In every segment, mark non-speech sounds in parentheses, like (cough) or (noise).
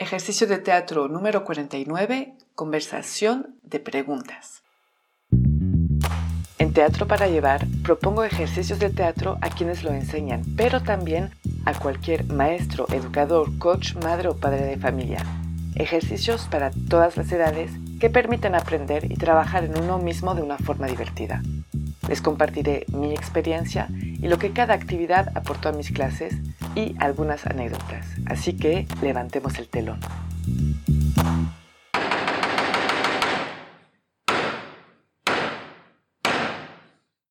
Ejercicio de teatro número 49, conversación de preguntas. En Teatro para Llevar propongo ejercicios de teatro a quienes lo enseñan, pero también a cualquier maestro, educador, coach, madre o padre de familia. Ejercicios para todas las edades que permiten aprender y trabajar en uno mismo de una forma divertida. Les compartiré mi experiencia y lo que cada actividad aportó a mis clases y algunas anécdotas. Así que levantemos el telón.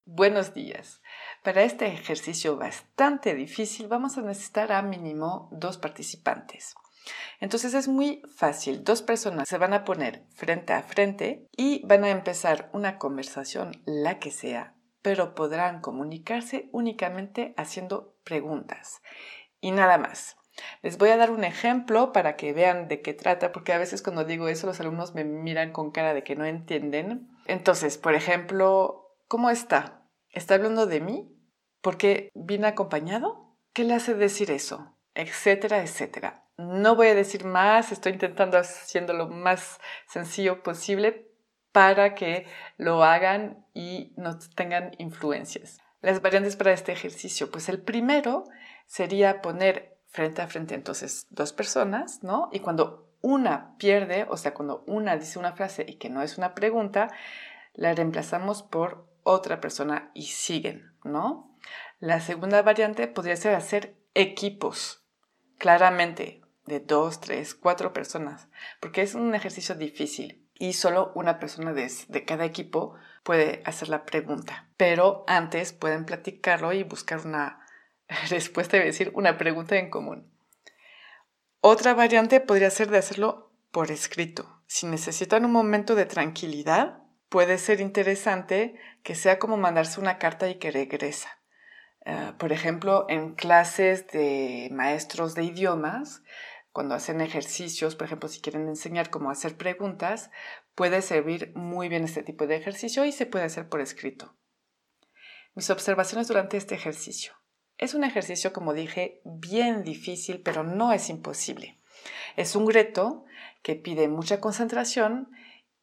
Buenos días. Para este ejercicio bastante difícil vamos a necesitar a mínimo dos participantes. Entonces es muy fácil. Dos personas se van a poner frente a frente y van a empezar una conversación, la que sea, pero podrán comunicarse únicamente haciendo preguntas y nada más. Les voy a dar un ejemplo para que vean de qué trata, porque a veces cuando digo eso los alumnos me miran con cara de que no entienden. Entonces, por ejemplo, ¿cómo está? ¿Está hablando de mí? ¿Por qué vine acompañado? ¿Qué le hace decir eso? Etcétera, etcétera. No voy a decir más, estoy intentando haciendo lo más sencillo posible para que lo hagan y no tengan influencias. Las variantes para este ejercicio, pues el primero sería poner frente a frente entonces dos personas, ¿no? Y cuando una pierde, o sea, cuando una dice una frase y que no es una pregunta, la reemplazamos por otra persona y siguen, ¿no? La segunda variante podría ser hacer equipos. Claramente, de dos, tres, cuatro personas, porque es un ejercicio difícil y solo una persona de, cada equipo puede hacer la pregunta. Pero antes pueden platicarlo y buscar una (laughs) respuesta y decir una pregunta en común. Otra variante podría ser de hacerlo por escrito. Si necesitan un momento de tranquilidad, puede ser interesante que sea como mandarse una carta y que regresa. Eh, por ejemplo, en clases de maestros de idiomas, cuando hacen ejercicios, por ejemplo, si quieren enseñar cómo hacer preguntas, puede servir muy bien este tipo de ejercicio y se puede hacer por escrito. Mis observaciones durante este ejercicio. Es un ejercicio, como dije, bien difícil, pero no es imposible. Es un reto que pide mucha concentración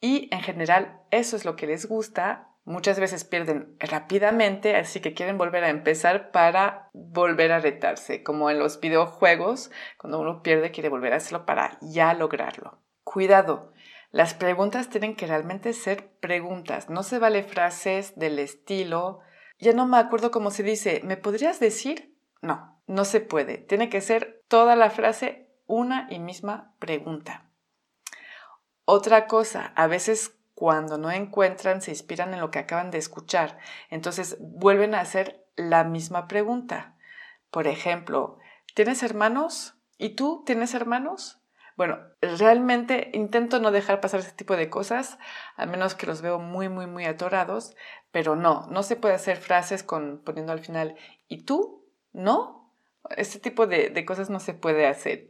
y en general eso es lo que les gusta Muchas veces pierden rápidamente, así que quieren volver a empezar para volver a retarse, como en los videojuegos, cuando uno pierde quiere volver a hacerlo para ya lograrlo. Cuidado, las preguntas tienen que realmente ser preguntas, no se vale frases del estilo, ya no me acuerdo cómo se dice, ¿me podrías decir? No, no se puede, tiene que ser toda la frase una y misma pregunta. Otra cosa, a veces cuando no encuentran, se inspiran en lo que acaban de escuchar. Entonces vuelven a hacer la misma pregunta. Por ejemplo, ¿tienes hermanos? ¿Y tú tienes hermanos? Bueno, realmente intento no dejar pasar ese tipo de cosas, a menos que los veo muy, muy, muy atorados, pero no, no se puede hacer frases con poniendo al final, ¿y tú? ¿No? Este tipo de, de cosas no se puede hacer.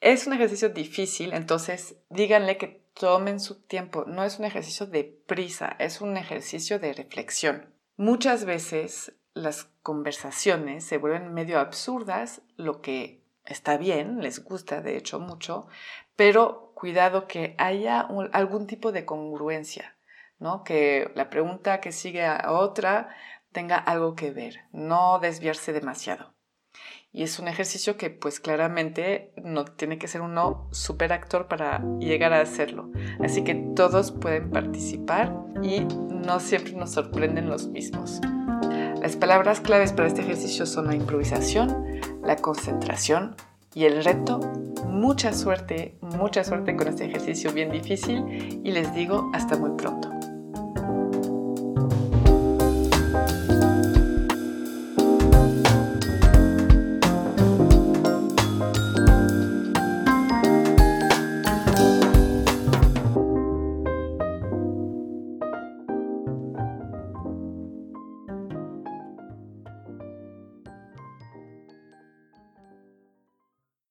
Es un ejercicio difícil, entonces díganle que tomen su tiempo. No es un ejercicio de prisa, es un ejercicio de reflexión. Muchas veces las conversaciones se vuelven medio absurdas, lo que está bien, les gusta de hecho mucho, pero cuidado que haya algún tipo de congruencia, ¿no? Que la pregunta que sigue a otra tenga algo que ver, no desviarse demasiado. Y es un ejercicio que pues claramente no tiene que ser uno super actor para llegar a hacerlo. Así que todos pueden participar y no siempre nos sorprenden los mismos. Las palabras claves para este ejercicio son la improvisación, la concentración y el reto. Mucha suerte, mucha suerte con este ejercicio bien difícil y les digo hasta muy pronto.